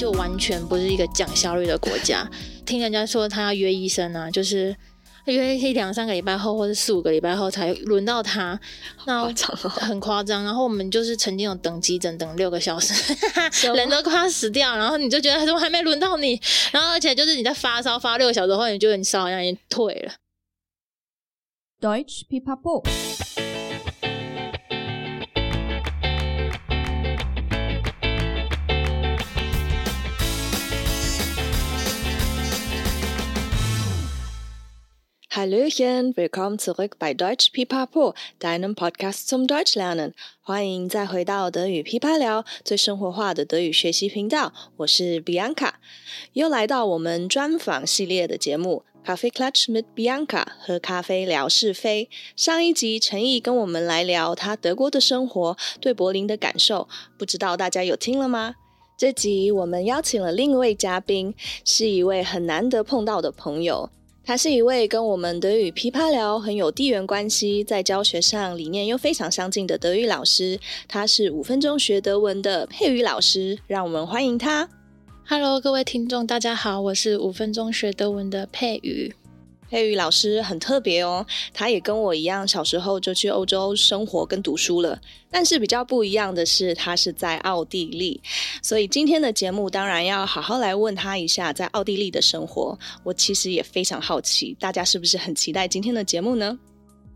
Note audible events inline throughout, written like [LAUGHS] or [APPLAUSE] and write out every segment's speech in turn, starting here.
就完全不是一个讲效率的国家。听人家说他要约医生啊，就是约一两三个礼拜后，或者四五个礼拜后才轮到他，那很夸张。然后我们就是曾经有等急诊等六个小时，人都快要死掉，然后你就觉得怎么还没轮到你？然后而且就是你在发烧发六个小时后，你就觉得你烧好像已经退了。Deutsch Pipapo。Hallöchen, willkommen zurück bei Deutsch Pipapo, deinem Podcast zum Deutsch lernen。欢迎再回到德语噼啪聊，最生活化的德语学习频道。我是 Bianca，又来到我们专访系列的节目 Coffee Clutch mit Bianca，喝咖啡聊是非。上一集陈毅跟我们来聊他德国的生活，对柏林的感受，不知道大家有听了吗？这集我们邀请了另一位嘉宾，是一位很难得碰到的朋友。他是一位跟我们德语琵琶聊很有地缘关系，在教学上理念又非常相近的德语老师。他是五分钟学德文的佩瑜老师，让我们欢迎他。Hello，各位听众，大家好，我是五分钟学德文的佩瑜。佩瑜老师很特别哦，他也跟我一样，小时候就去欧洲生活跟读书了。但是比较不一样的是，他是在奥地利，所以今天的节目当然要好好来问他一下在奥地利的生活。我其实也非常好奇，大家是不是很期待今天的节目呢？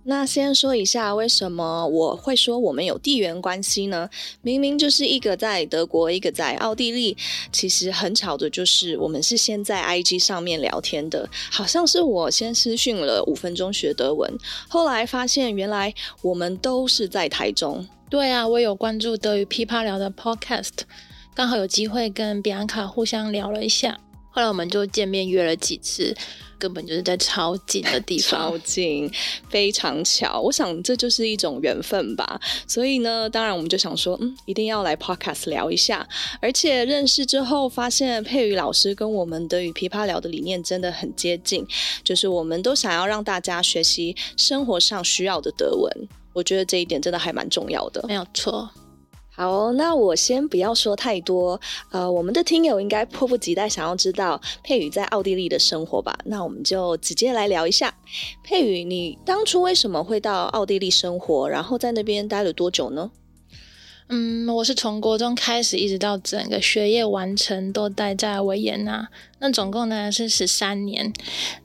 那先说一下，为什么我会说我们有地缘关系呢？明明就是一个在德国，一个在奥地利。其实很巧的就是，我们是先在 IG 上面聊天的，好像是我先私讯了五分钟学德文，后来发现原来我们都是在台中。对啊，我有关注德语噼啪聊的 Podcast，刚好有机会跟比安卡互相聊了一下，后来我们就见面约了几次。根本就是在超近的地方，超近，非常巧。我想这就是一种缘分吧。所以呢，当然我们就想说，嗯，一定要来 Podcast 聊一下。而且认识之后，发现佩宇老师跟我们的与琵琶聊的理念真的很接近，就是我们都想要让大家学习生活上需要的德文。我觉得这一点真的还蛮重要的，没有错。好，那我先不要说太多，呃，我们的听友应该迫不及待想要知道佩宇在奥地利的生活吧？那我们就直接来聊一下。佩宇，你当初为什么会到奥地利生活？然后在那边待了多久呢？嗯，我是从国中开始，一直到整个学业完成都待在维也纳，那总共呢是十三年。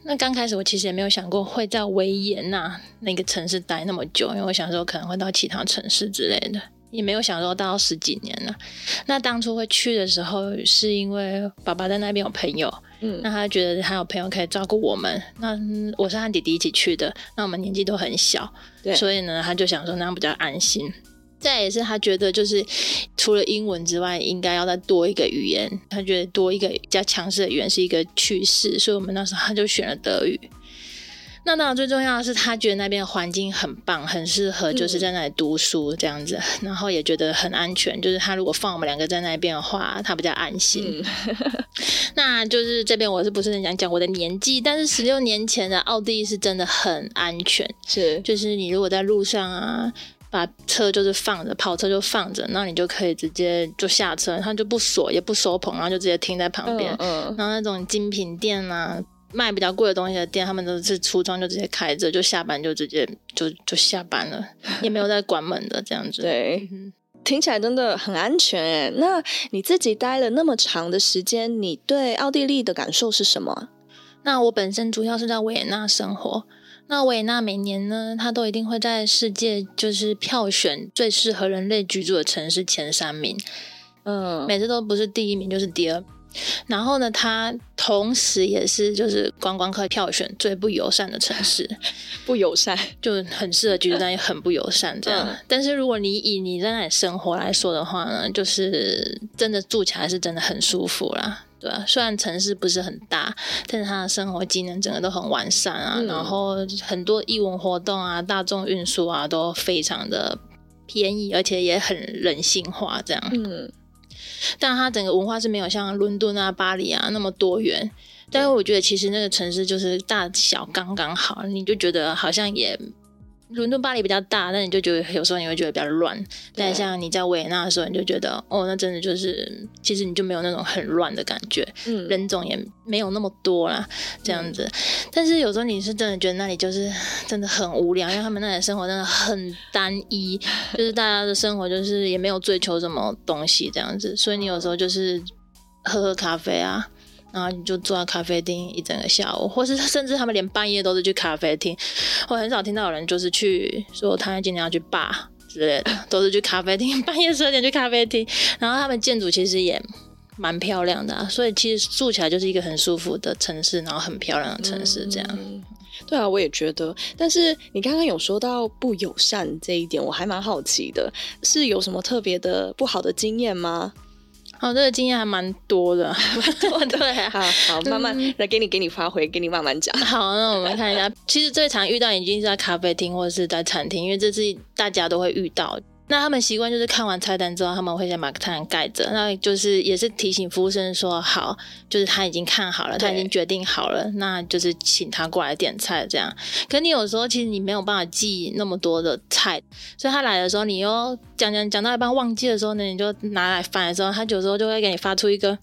那刚开始我其实也没有想过会在维也纳那个城市待那么久，因为我想说可能会到其他城市之类的。也没有想说到十几年了。那当初会去的时候，是因为爸爸在那边有朋友，嗯，那他觉得他有朋友可以照顾我们。那我是和弟弟一起去的，那我们年纪都很小，对，所以呢，他就想说那样比较安心。再也是他觉得就是除了英文之外，应该要再多一个语言。他觉得多一个比较强势的语言是一个趋势，所以我们那时候他就选了德语。那当然，最重要的是他觉得那边的环境很棒，很适合就是在那里读书这样子，嗯，然后也觉得很安全。就是他如果放我们两个在那边的话，他比较安心。嗯、[LAUGHS] 那就是这边我是不是很想讲我的年纪？但是十六年前的奥地利是真的很安全，是就是你如果在路上啊，把车就是放着，跑车就放着，那你就可以直接就下车，他就不锁也不收棚，然后就直接停在旁边。嗯，嗯，然后那种精品店啊。卖比较贵的东西的店，他们都是橱窗就直接开着，就下班就直接就就下班了，也没有在关门的这样子。[LAUGHS] 对，听起来真的很安全诶。那你自己待了那么长的时间，你对奥地利的感受是什么？那我本身主要是在维也纳生活。那维也纳每年呢，它都一定会在世界就是票选最适合人类居住的城市前三名。嗯，每次都不是第一名就是第二。然后呢，它同时也是就是观光客票选最不友善的城市，[LAUGHS] 不友善就很适合居住，但也很不友善这样。嗯、但是如果你以你在那里生活来说的话呢，就是真的住起来是真的很舒服啦，对啊，虽然城市不是很大，但是它的生活机能整个都很完善啊，嗯、然后很多艺文活动啊、大众运输啊都非常的便宜，而且也很人性化这样。嗯。但它整个文化是没有像伦敦啊、巴黎啊那么多元，但是我觉得其实那个城市就是大小刚刚好，你就觉得好像也伦敦、巴黎比较大，那你就觉得有时候你会觉得比较乱。但像你在维也纳的时候，你就觉得哦，那真的就是，其实你就没有那种很乱的感觉，嗯，人种也没有那么多啦，这样子。嗯、但是有时候你是真的觉得那里就是真的很无聊，因为他们那里生活真的很单一，就是大家的生活就是也没有追求什么东西这样子，所以你有时候就是喝喝咖啡啊。然后你就坐在咖啡厅一整个下午，或是 [LAUGHS] 甚至他们连半夜都是去咖啡厅。我很少听到有人就是去说他今天要去霸之类的，都是去咖啡厅，半夜十二点去咖啡厅。然后他们建筑其实也蛮漂亮的啊，所以其实住起来就是一个很舒服的城市，然后很漂亮的城市这样。嗯，对啊，我也觉得。但是你刚刚有说到不友善这一点，我还蛮好奇的，是有什么特别的不好的经验吗？哦，这个经验还蛮多的，多 [LAUGHS] 的对，[LAUGHS] 好好慢慢来给你给你发挥，给你慢慢讲。好，那我们看一下，其实最常遇到已经是在咖啡厅或者是在餐厅，因为这是大家都会遇到。那他们习惯就是看完菜单之后，他们会先把菜单盖着，那就是也是提醒服务生说好，就是他已经看好了，他已经决定好了，那就是请他过来点菜这样。可你有时候其实你没有办法记那么多的菜，所以他来的时候，你又讲讲讲到一半忘记的时候呢，你就拿来翻的时候，他有时候就会给你发出一个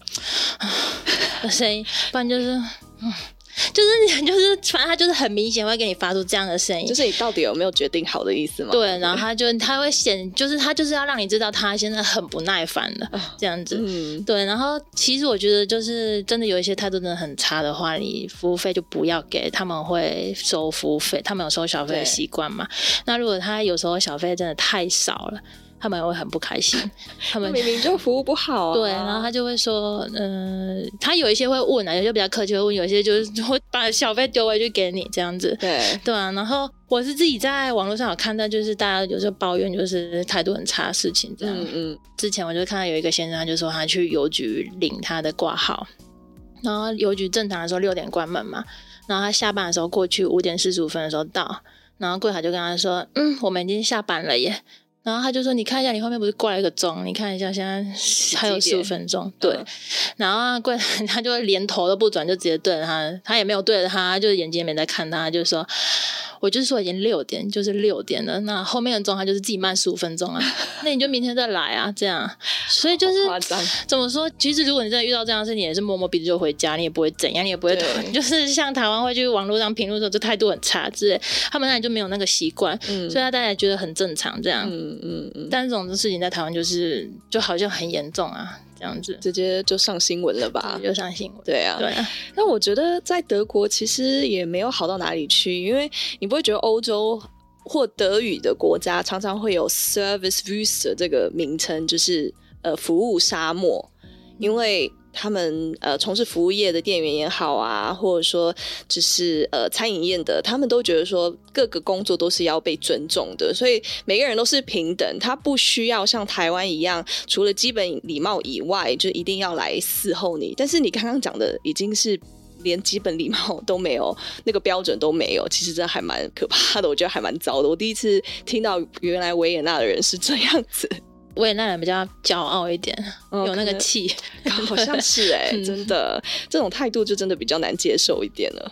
[SIGHS] 的声音，不然就是 [SIGHS] 嗯。[LAUGHS] 就是你 [LAUGHS] 就是，反正他就是很明显会给你发出这样的声音，就是你到底有没有决定好的意思吗？对，然后他就他会显，就是他就是要让你知道他现在很不耐烦了，这样子。嗯，对。然后其实我觉得，就是真的有一些态度真的很差的话，你服务费就不要给，他们会收服务费，他们有收小费的习惯嘛。那如果他有时候小费真的太少了。他们会很不开心，[LAUGHS] 他们明明就服务不好啊。对，然后他就会说，嗯、呃，他有一些会问啊，有些比较客气会问，有些就是会把小费丢回去给你这样子。对对啊，然后我是自己在网络上有看到，就是大家有时候抱怨，就是态度很差的事情这样。嗯嗯。之前我就看到有一个先生，他就说他去邮局领他的挂号，然后邮局正常的时候六点关门嘛，然后他下班的时候过去五点四十五分的时候到，然后柜台就跟他说，嗯，我们已经下班了耶。然后他就说：“你看一下，你后面不是挂了一个钟？你看一下，现在还有十五分钟。”对，嗯、然后柜台他就连头都不转，就直接对着他，他也没有对着他，就是眼睛也没在看他，就说。我就是说已经六点，就是六点了。那后面的钟他就是自己慢十五分钟啊。那你就明天再来啊，这样。所以就是怎么说？其实如果你真的遇到这样的事，情也是摸摸鼻子就回家，你也不会怎样，你也不会 [LAUGHS] 就是像台湾会去网络上评论说这态度很差之类。他们那里就没有那个习惯，嗯、所以他大家觉得很正常这样。嗯嗯嗯。但是这种事情在台湾就是就好像很严重啊。这样子直接就上新闻了吧？就上新闻。对啊，对啊。那我觉得在德国其实也没有好到哪里去，因为你不会觉得欧洲或德语的国家常常会有 Servicewüste 这个名称，就是呃服务沙漠，因为。他们呃从事服务业的店员也好啊，或者说只是呃餐饮业的，他们都觉得说各个工作都是要被尊重的，所以每个人都是平等，他不需要像台湾一样，除了基本礼貌以外，就一定要来伺候你。但是你刚刚讲的已经是连基本礼貌都没有，那个标准都没有，其实真的还蛮可怕的，我觉得还蛮糟的。我第一次听到原来维也纳的人是这样子。维也纳人比较骄傲一点有那个气，好像是哎、欸，[LAUGHS] 真的，这种态度就真的比较难接受一点了。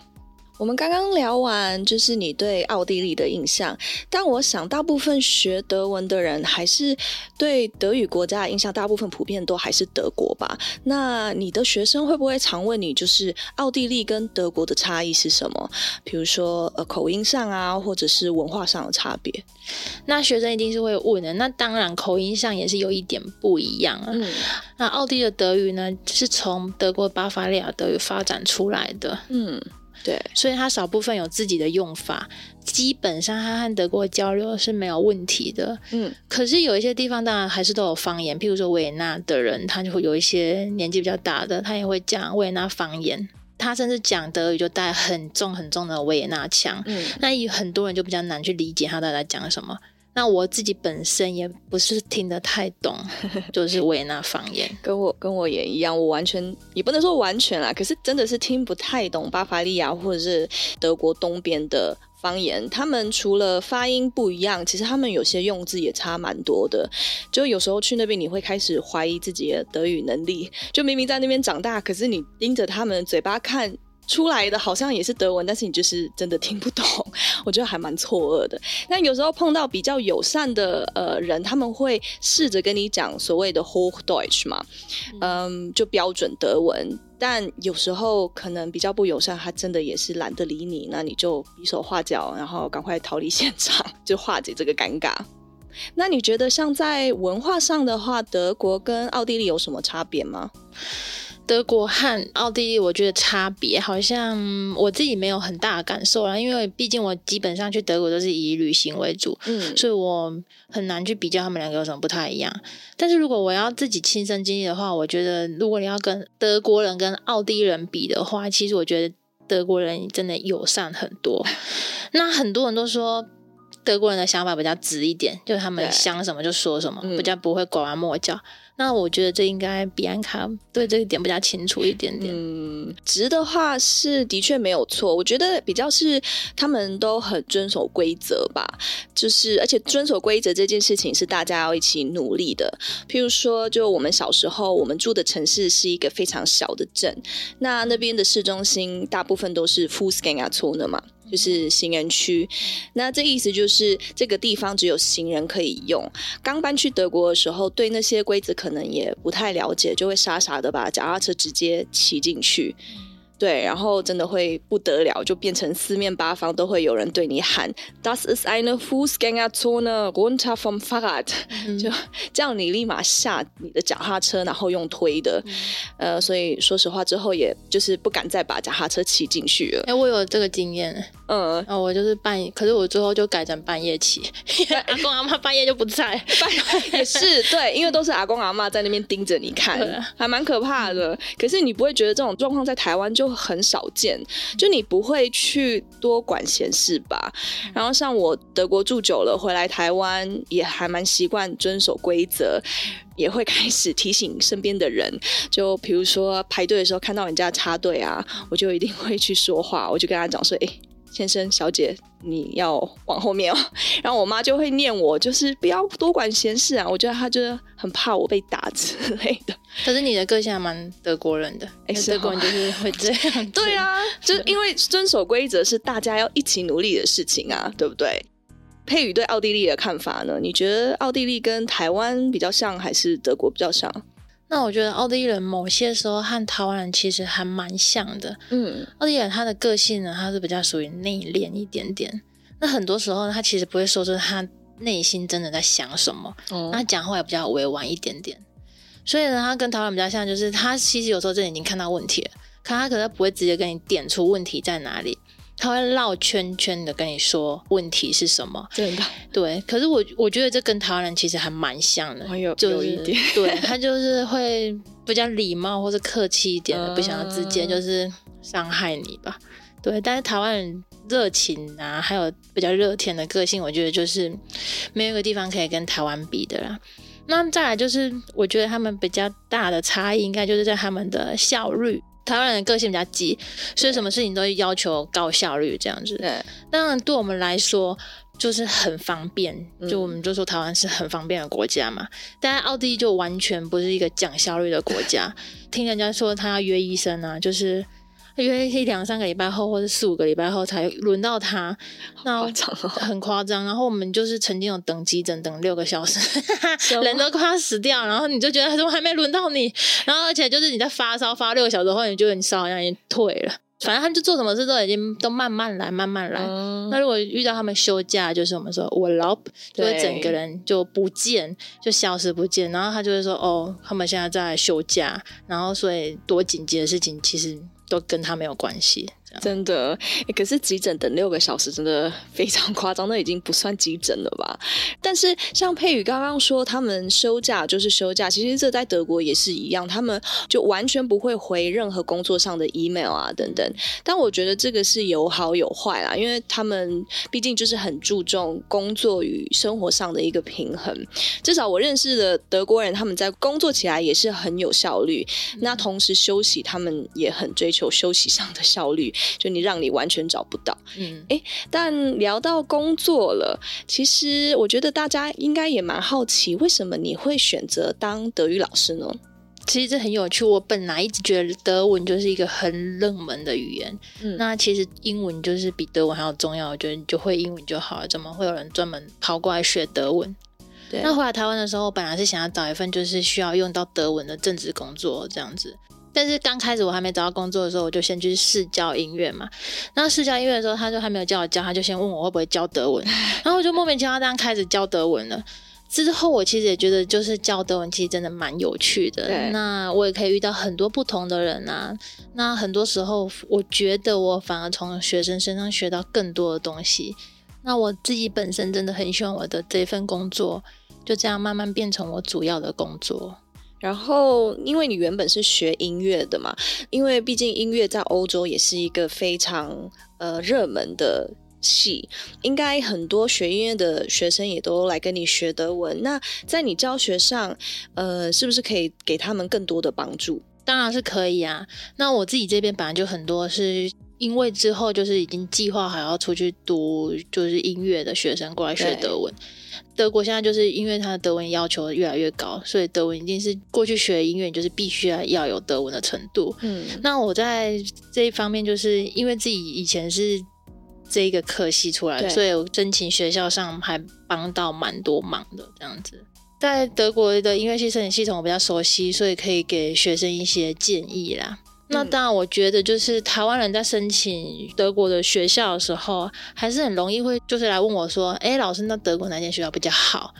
我们刚刚聊完，就是你对奥地利的印象，但我想大部分学德文的人还是对德语国家的印象，大部分普遍都还是德国吧。那你的学生会不会常问你，就是奥地利跟德国的差异是什么？比如说呃口音上啊，或者是文化上的差别？那学生一定是会问的。那当然口音上也是有一点不一样啊。嗯，那奥地利的德语呢，是从德国巴伐利亚德语发展出来的。嗯。对，所以它少部分有自己的用法，基本上它和德国交流是没有问题的。嗯，可是有一些地方当然还是都有方言，譬如说维也纳的人，他就会有一些年纪比较大的，他也会讲维也纳方言，他甚至讲德语就带很重很重的维也纳腔。嗯，那有很多人就比较难去理解他到底在讲什么。那我自己本身也不是听得太懂，[LAUGHS] 就是维也纳方言，跟我跟我也一样，我完全也不能说完全啦，可是真的是听不太懂巴伐利亚或者是德国东边的方言。他们除了发音不一样，其实他们有些用字也差蛮多的。就有时候去那边，你会开始怀疑自己的德语能力。就明明在那边长大，可是你盯着他们嘴巴看。出来的好像也是德文，但是你就是真的听不懂，[LAUGHS] 我觉得还蛮错愕的。那有时候碰到比较友善的呃人，他们会试着跟你讲所谓的 Hochdeutsch 嘛，嗯，就标准德文。但有时候可能比较不友善，他真的也是懒得理你，那你就比手画脚，然后赶快逃离现场，[LAUGHS] 就化解这个尴尬。那你觉得像在文化上的话，德国跟奥地利有什么差别吗？德国和奥地利，我觉得差别好像我自己没有很大的感受啦，因为毕竟我基本上去德国都是以旅行为主，嗯，所以我很难去比较他们两个有什么不太一样。但是如果我要自己亲身经历的话，我觉得如果你要跟德国人跟奥地利人比的话，其实我觉得德国人真的友善很多。[LAUGHS] 那很多人都说德国人的想法比较直一点，就是他们想什么就说什么，比较不会拐弯抹角。那我觉得这应该比安卡对这一点比较清楚一点点。嗯，直的话是的确没有错。我觉得比较是他们都很遵守规则吧，就是而且遵守规则这件事情是大家要一起努力的。譬如说，就我们小时候，我们住的城市是一个非常小的镇，那那边的市中心大部分都是 Fußgängerzone 嘛。就是行人区，那这意思就是这个地方只有行人可以用。刚搬去德国的时候，对那些规则可能也不太了解，就会傻傻的把脚踏车直接骑进去。对，然后真的会不得了，就变成四面八方都会有人对你喊 Das ist eine Fußgängerzone, runter vom Fahrrad，嗯、[LAUGHS] 就这样你立马下你的脚踏车，然后用推的。嗯、呃，所以说实话之后，也就是不敢再把脚踏车骑进去了。哎，我有这个经验。嗯，然后我就是半夜，可是我最后就改成半夜骑，因 [LAUGHS] 为阿公阿妈半夜就不在。半夜 [LAUGHS] 也是对，因为都是阿公阿妈在那边盯着你看，还蛮可怕的。可是你不会觉得这种状况在台湾就很少见，就你不会去多管闲事吧？然后像我德国住久了，回来台湾也还蛮习惯遵守规则，也会开始提醒身边的人。就比如说排队的时候看到人家插队啊，我就一定会去说话，我就跟他讲说：“哎。”先生、小姐，你要往后面哦。然后我妈就会念我，就是不要多管闲事啊。我觉得她就是很怕我被打之类的。可是你的个性还蛮德国人的，哎，德国人就是会这样。[LAUGHS] 对啊，就因为遵守规则是大家要一起努力的事情啊，对不对？佩宇对奥地利的看法呢？你觉得奥地利跟台湾比较像，还是德国比较像？那我觉得奥地利人某些时候和台湾人其实还蛮像的。嗯，奥地利人他的个性呢，他是比较属于内敛一点点。那很多时候呢，他其实不会说出他内心真的在想什么。哦，那他讲话也比较委婉一点点。所以呢，他跟台湾比较像，就是他其实有时候真的已经看到问题了，可他可能不会直接跟你点出问题在哪里。他会绕圈圈的跟你说问题是什么，真的对。可是我我觉得这跟台湾人其实还蛮像的，有就是有一点，对，他就是会比较礼貌或者客气一点的，不想要直接就是伤害你吧。对，但是台湾人热情啊，还有比较热天的个性，我觉得就是没有一个地方可以跟台湾比的啦。那再来就是，我觉得他们比较大的差异，应该就是在他们的效率。台湾人的个性比较急，所以什么事情都要求高效率这样子。对，当然对我们来说就是很方便，就我们就说台湾是很方便的国家嘛。嗯、但奥地利就完全不是一个讲效率的国家。听人家说他要约医生啊，就是。约一两三个礼拜后，或者四五个礼拜后才轮到他，那很夸张。然后我们就是曾经有等急诊等六个小时，人都快要死掉，然后你就觉得怎么还没轮到你？然后而且就是你在发烧发六个小时后，你觉得你烧好像已经退了。反正他们就做什么事都已经都慢慢来，慢慢来。嗯、那如果遇到他们休假，就是我们说我老就会整个人就不见，就消失不见。然后他就会说哦，他们现在在休假，然后所以多紧急的事情其实。都跟他没有关系。真的，可是急诊等六个小时真的非常 [LAUGHS] 夸张，那已经不算急诊了吧？但是像佩宇刚刚说，他们休假就是休假，其实这在德国也是一样，他们就完全不会回任何工作上的 email 啊等等。但我觉得这个是有好有坏啦，因为他们毕竟就是很注重工作与生活上的一个平衡。至少我认识的德国人，他们在工作起来也是很有效率，那同时休息，他们也很追求休息上的效率。就你让你完全找不到，嗯，哎，但聊到工作了，其实我觉得大家应该也蛮好奇，为什么你会选择当德语老师呢？其实这很有趣。我本来一直觉得德文就是一个很冷门的语言，嗯，那其实英文就是比德文还要重要。我觉得你就会英文就好了，怎么会有人专门跑过来学德文？对。那回来台湾的时候，我本来是想要找一份就是需要用到德文的正职工作这样子。但是刚开始我还没找到工作的时候，我就先去试教音乐嘛。然后试教音乐的时候，他就还没有叫我教，他就先问我会不会教德文。[LAUGHS] 然后我就莫名其妙这样开始教德文了。之后我其实也觉得，就是教德文其实真的蛮有趣的。那我也可以遇到很多不同的人啊。那很多时候，我觉得我反而从学生身上学到更多的东西。那我自己本身真的很希望我的这份工作就这样慢慢变成我主要的工作。然后，因为你原本是学音乐的嘛，因为毕竟音乐在欧洲也是一个非常呃热门的系，应该很多学音乐的学生也都来跟你学德文。那在你教学上，呃，是不是可以给他们更多的帮助？当然是可以啊。那我自己这边本来就很多是。因为之后就是已经计划好要出去读，就是音乐的学生过来学德文。德国现在就是因为他的德文要求越来越高，所以德文一定是过去学音乐就是必须要要有德文的程度。嗯，那我在这一方面就是因为自己以前是这一个科系出来所以我申请学校上还帮到蛮多忙的这样子。在德国的音乐系申请系统我比较熟悉，所以可以给学生一些建议啦。那当然，我觉得就是台湾人在申请德国的学校的时候，还是很容易会就是来问我说：“哎，老师，那德国哪间学校比较好？”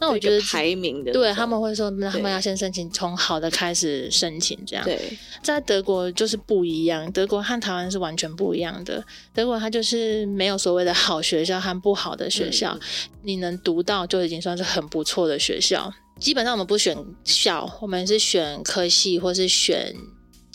那我觉得排名的，对他们会说，那他们要先申请，从好的开始申请，这样。对，在德国就是不一样，德国和台湾是完全不一样的。德国它就是没有所谓的好学校和不好的学校，嗯、你能读到就已经算是很不错的学校。基本上我们不选校，我们是选科系或是选。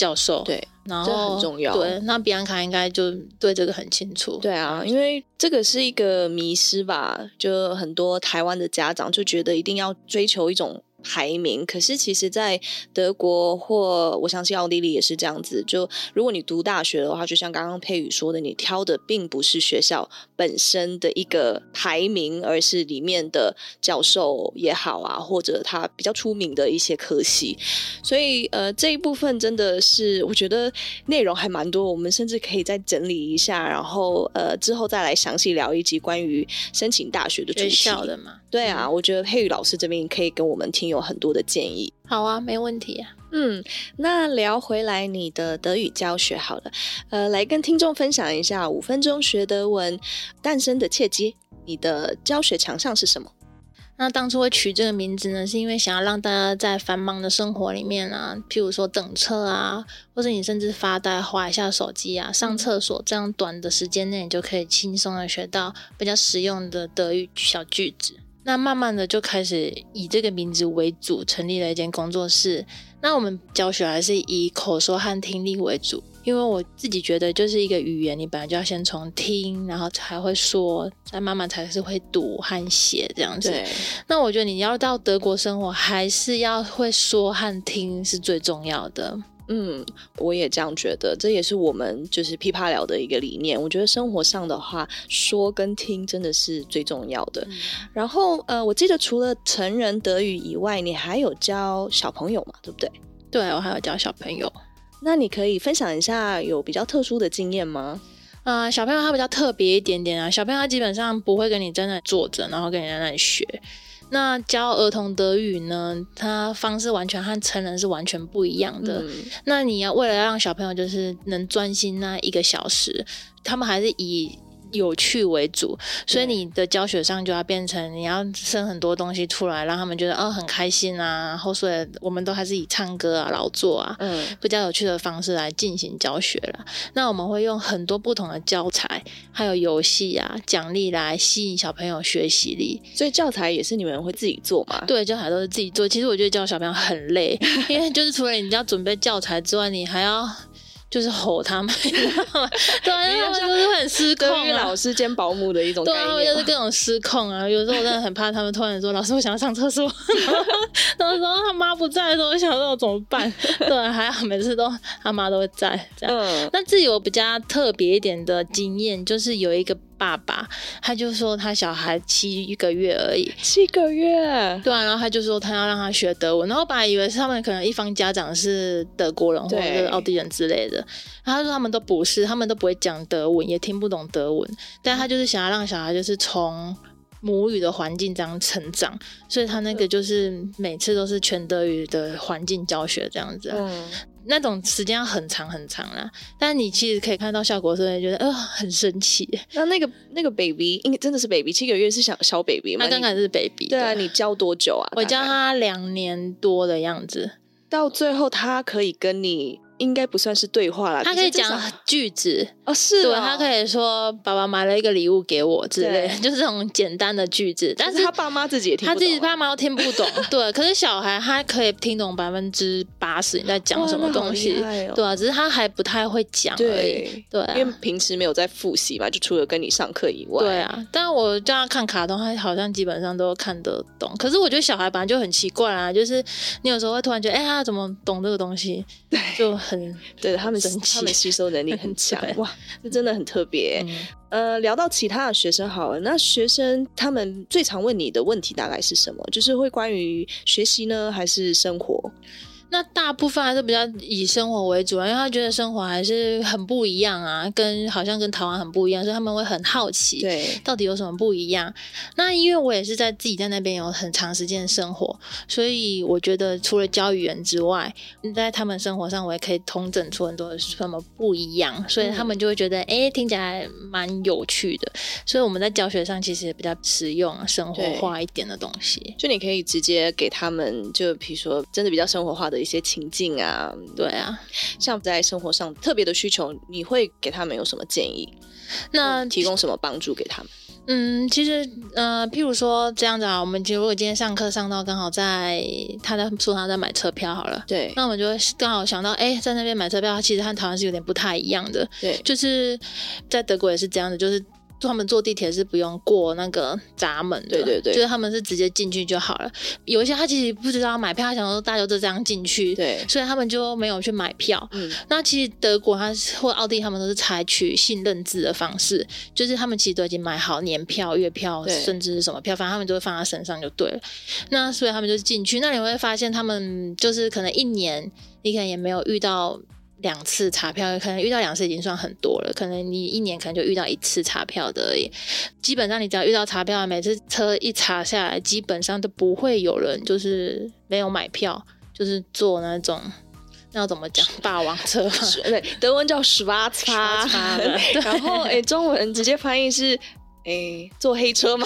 教授对，然后这很重要。对，那比安卡应该就对这个很清楚。对啊，因为这个是一个迷失吧，就很多台湾的家长就觉得一定要追求一种。排名，可是其实，在德国或我相信奥地利也是这样子。就如果你读大学的话，就像刚刚佩宇说的，你挑的并不是学校本身的一个排名，而是里面的教授也好啊，或者他比较出名的一些科系。所以，呃，这一部分真的是我觉得内容还蛮多，我们甚至可以再整理一下，然后呃之后再来详细聊一集关于申请大学的学校的嘛。对啊，我觉得佩宇老师这边可以跟我们听友很多的建议。好啊，没问题啊。嗯，那聊回来你的德语教学好了，呃，来跟听众分享一下五分钟学德文诞生的契机。你的教学强项是什么？那当初会取这个名字呢，是因为想要让大家在繁忙的生活里面啊，譬如说等车啊，或者你甚至发呆划一下手机啊，上厕所这样短的时间内，你就可以轻松的学到比较实用的德语小句子。那慢慢的就开始以这个名字为主，成立了一间工作室。那我们教学还是以口说和听力为主，因为我自己觉得，就是一个语言，你本来就要先从听，然后才会说，再慢慢才是会读和写这样子。那我觉得你要到德国生活，还是要会说和听是最重要的。嗯，我也这样觉得，这也是我们就是噼啪聊的一个理念。我觉得生活上的话，说跟听真的是最重要的。嗯、然后呃，我记得除了成人德语以外，你还有教小朋友嘛，对不对？对，我还有教小朋友。那你可以分享一下有比较特殊的经验吗？啊、呃，小朋友他比较特别一点点啊，小朋友他基本上不会跟你在那里坐着，然后跟你在那里学。那教儿童德语呢，它方式完全和成人是完全不一样的。嗯、那你要为了让小朋友就是能专心那一个小时，他们还是以。有趣为主，所以你的教学上就要变成你要生很多东西出来，让他们觉得哦很开心啊。然后所以我们都还是以唱歌啊、劳作啊，嗯，比较有趣的方式来进行教学了。那我们会用很多不同的教材，还有游戏啊、奖励来吸引小朋友学习力。所以教材也是你们会自己做吗？对，教材都是自己做。其实我觉得教小朋友很累，因为就是除了你要准备教材之外，你还要。就是吼他们，[LAUGHS] 对啊，他们就是很失控啊，老师兼保姆的一种，对啊，他们就是各种失控啊。有时候我真的很怕他们突然说：“老师，我想要上厕所。[LAUGHS] ”然后说他妈不在的时候，我想说我怎么办？对，还好每次都他妈都会在这样。嗯，那自己有比较特别一点的经验，就是有一个。爸爸，他就说他小孩七个月而已，七个月，对啊，然后他就说他要让他学德文，然后本来以为是他们可能一方家长是德国人或者是奥地利人之类的，然后他说他们都不是，他们都不会讲德文，也听不懂德文，但他就是想要让小孩就是从母语的环境这样成长，所以他那个就是每次都是全德语的环境教学这样子。嗯。那种时间要很长很长啦，但你其实可以看到效果，所以觉得呃很神奇。那那个那个 baby 应该真的是 baby，七个月是小小 baby 吗？他刚开始是 baby。对啊，你教多久啊？我教他两年多的样子，到最后他可以跟你。应该不算是对话了，他可以讲句子哦，是哦，对，他可以说爸爸买了一个礼物给我之类，[LAUGHS] 就是这种简单的句子。但是他爸妈自己也听不懂，他自己爸妈都听不懂。[LAUGHS] 对，可是小孩他可以听懂百分之八十你在讲什么东西，哦、对啊，只是他还不太会讲而已。对，因为平时没有在复习嘛，就除了跟你上课以外。对啊，但我叫他看卡通，他好像基本上都看得懂。可是我觉得小孩本来就很奇怪啊，就是你有时候会突然觉得，哎、欸，他怎么懂这个东西？对，就很对他们。他们吸收能力很 [LAUGHS] 强，哇，这真的很特别。嗯、呃，聊到其他的学生好了，那学生他们最常问你的问题大概是什么？就是会关于学习呢，还是生活？那大部分还是比较以生活为主啊，因为他觉得生活还是很不一样啊，跟好像跟台湾很不一样，所以他们会很好奇，对，到底有什么不一样？那因为我也是在自己在那边有很长时间的生活，所以我觉得除了教语言之外，在他们生活上我也可以通整出很多什么不一样，所以他们就会觉得，哎、嗯欸，听起来蛮有趣的。所以我们在教学上其实也比较实用、生活化一点的东西。就你可以直接给他们，就比如说真的比较生活化的。一些情境啊，对啊，像在生活上特别的需求，你会给他们有什么建议？那提供什么帮助给他们？嗯，其实呃，譬如说这样子啊，我们就如果今天上课上到刚好在他在说他在买车票好了，对，那我们就会刚好想到，哎，在那边买车票，其实和台湾是有点不太一样的，对，就是在德国也是这样的，就是。他们坐地铁是不用过那个闸门的，对对对，就是他们是直接进去就好了。有一些他其实不知道买票，他想说大家都这样进去，对，所以他们就没有去买票。嗯，那其实德国他或奥地利他们都是采取信任制的方式，就是他们其实都已经买好年票、月票，甚至是什么票，反正他们都会放在身上就对了。那所以他们就进去，那你会发现他们就是可能一年，你可能也没有遇到。两次查票，可能遇到两次已经算很多了。可能你一年可能就遇到一次查票的而已。基本上你只要遇到查票，每次车一查下来，基本上都不会有人就是没有买票，就是坐那种那要怎么讲霸王车嘛？对，德文叫 Schwarzfahren，[LAUGHS] 然后哎、欸，中文直接翻译是。哎、欸，坐黑车吗？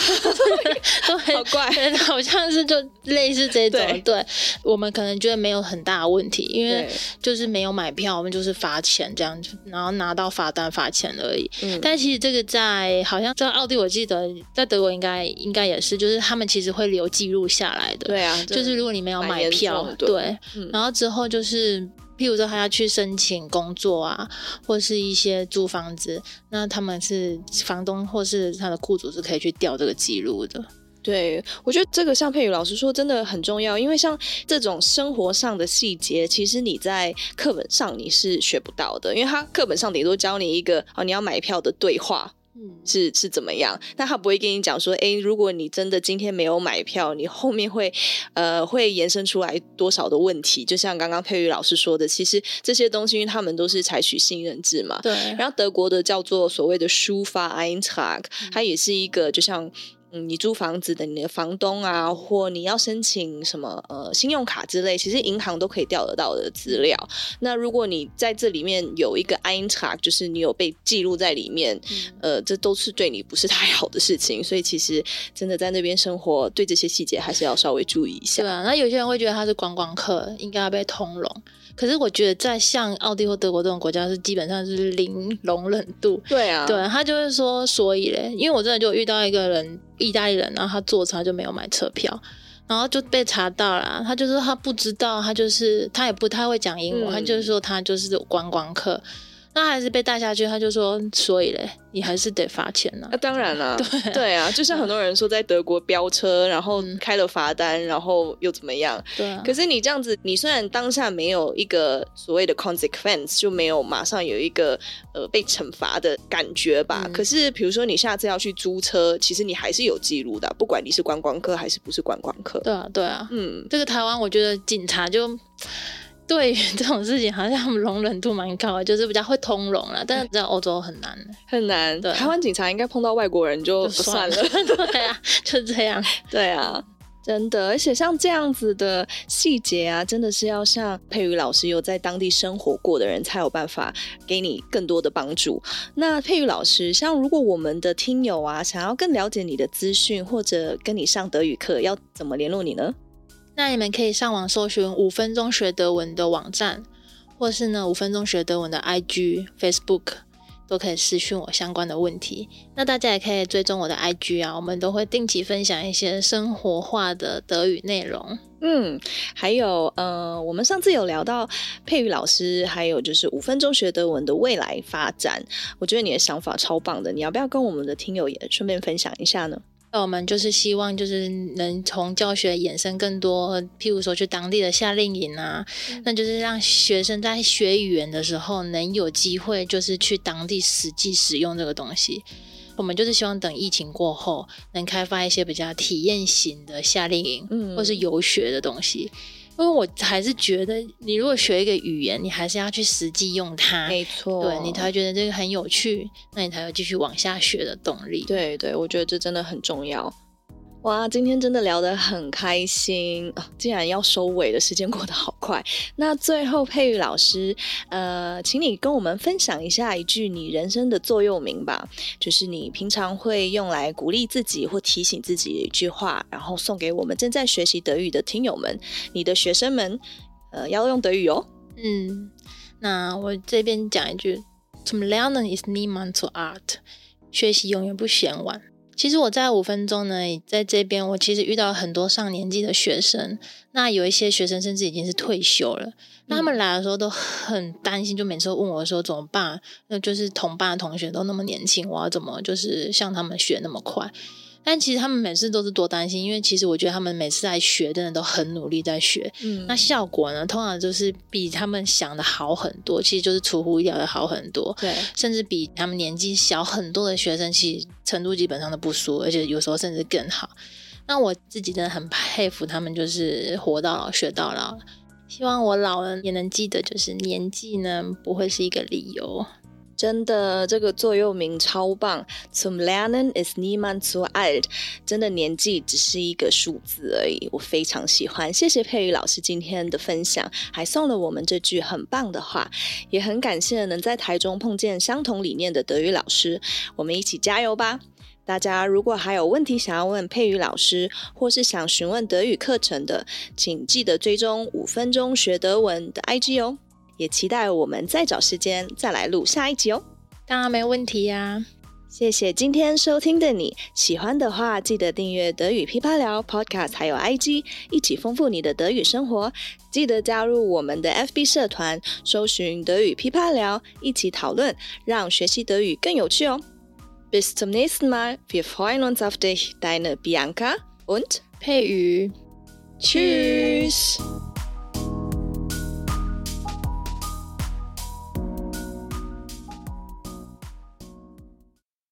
都很怪，好像是就类似这种。对，对，我们可能觉得没有很大的问题，因为就是没有买票，我们就是罚钱这样子，然后拿到罚单罚钱而已。嗯，但其实这个在好像在奥地，我记得在德国应该应该也是，就是他们其实会留记录下来的。对啊，就是如果你没有买票，对，嗯、然后之后就是。譬如说，他要去申请工作啊，或是一些租房子，那他们是房东或是他的雇主是可以去调这个记录的。对，我觉得这个像佩宇老师说，真的很重要，因为像这种生活上的细节，其实你在课本上你是学不到的，因为他课本上顶多教你一个哦，你要买票的对话。是是怎么样？那他不会跟你讲说，哎，如果你真的今天没有买票，你后面会呃会延伸出来多少的问题？就像刚刚佩玉老师说的，其实这些东西，因为他们都是采取信任制嘛。对。然后德国的叫做所谓的 Schufa-Eintrag，它也是一个就像。嗯，你租房子的你的房东啊，或你要申请什么呃信用卡之类，其实银行都可以调得到的资料。那如果你在这里面有一个 Eintrag，就是你有被记录在里面，呃，这都是对你不是太好的事情。所以其实真的在那边生活，对这些细节还是要稍微注意一下。对啊，那有些人会觉得他是观光客，应该要被通融。可是我觉得，在像奥地利或德国这种国家，是基本上是零容忍度。对啊，对，他就是说，所以嘞，因为我真的就遇到一个人，意大利人，然后他坐车就没有买车票，然后就被查到了。他就是他不知道，他就是他也不太会讲英文，嗯、他就是说他就是观光客。那还是被带下去，他就说，所以嘞，你还是得罚钱呢、啊。那、啊、当然了，[LAUGHS] 对啊，对啊，就像很多人说，在德国飙车，然后开了罚单，然后又怎么样？对啊。可是你这样子，你虽然当下没有一个所谓的 consequence，就没有马上有一个呃被惩罚的感觉吧？嗯、可是比如说你下次要去租车，其实你还是有记录的，不管你是观光客还是不是观光客。对啊，对啊，嗯，这个台湾我觉得警察就。对于 [LAUGHS] 这种事情，好像容忍度蛮高的，就是比较会通融了。但是在欧洲很难，很难。对，台湾警察应该碰到外国人就不算了。算了 [LAUGHS] 对啊，就这样。[LAUGHS] 对啊，真的。而且像这样子的细节啊，真的是要像佩瑜老师有在当地生活过的人才有办法给你更多的帮助。那佩瑜老师，像如果我们的听友啊，想要更了解你的资讯，或者跟你上德语课，要怎么联络你呢？那你们可以上网搜寻五分钟学德文的网站，或是呢五分钟学德文的 IG、Facebook，都可以私讯我相关的问题。那大家也可以追踪我的 IG 啊，我们都会定期分享一些生活化的德语内容。嗯，还有呃，我们上次有聊到佩瑜老师，还有就是五分钟学德文的未来发展，我觉得你的想法超棒的，你要不要跟我们的听友也顺便分享一下呢？那我们就是希望，就是能从教学衍生更多，譬如说去当地的夏令营啊，嗯、那就是让学生在学语言的时候能有机会，就是去当地实际使用这个东西。我们就是希望等疫情过后，能开发一些比较体验型的夏令营，嗯，或是游学的东西。因为我还是觉得，你如果学一个语言，你还是要去实际用它，没错，对，你才会觉得这个很有趣，那你才有继续往下学的动力。对对，我觉得这真的很重要。哇，今天真的聊得很开心啊！竟然要收尾的时间过得好快，那最后佩玉老师，呃，请你跟我们分享一下一句你人生的座右铭吧，就是你平常会用来鼓励自己或提醒自己的一句话，然后送给我们正在学习德语的听友们，你的学生们，呃，要用德语哦。嗯，那我这边讲一句：Zum Lernen is niemand zu art，学习永远不嫌晚。其实我在五分钟呢，在这边我其实遇到很多上年纪的学生，那有一些学生甚至已经是退休了，那他们来的时候都很担心，就每次问我说怎么办？那就是同班的同学都那么年轻，我要怎么就是像他们学那么快？但其实他们每次都是多担心，因为其实我觉得他们每次在学，真的都很努力在学。嗯，那效果呢，通常就是比他们想的好很多，其实就是出乎意料的好很多。对，甚至比他们年纪小很多的学生，其实程度基本上都不输，而且有时候甚至更好。那我自己真的很佩服他们，就是活到老学到老。希望我老了也能记得，就是年纪呢不会是一个理由。真的，这个座右铭超棒。Zum Lernen ist niemand zu alt。真的，年纪只是一个数字而已。我非常喜欢，谢谢佩瑜老师今天的分享，还送了我们这句很棒的话。也很感谢能在台中碰见相同理念的德语老师，我们一起加油吧！大家如果还有问题想要问佩瑜老师，或是想询问德语课程的，请记得追踪五分钟学德文的 IG 哦。也期待我们再找时间再来录下一集哦。当然没问题呀。谢谢今天收听的你，喜欢的话记得订阅德语噼啪聊 Podcast，还有 IG，一起丰富你的德语生活。记得加入我们的 FB 社团，搜寻德语噼啪聊，一起讨论，让学习德语更有趣哦。Bis zum nächsten Mal, wir freuen uns auf dich, deine Bianca und 佩瑜。Tschüss。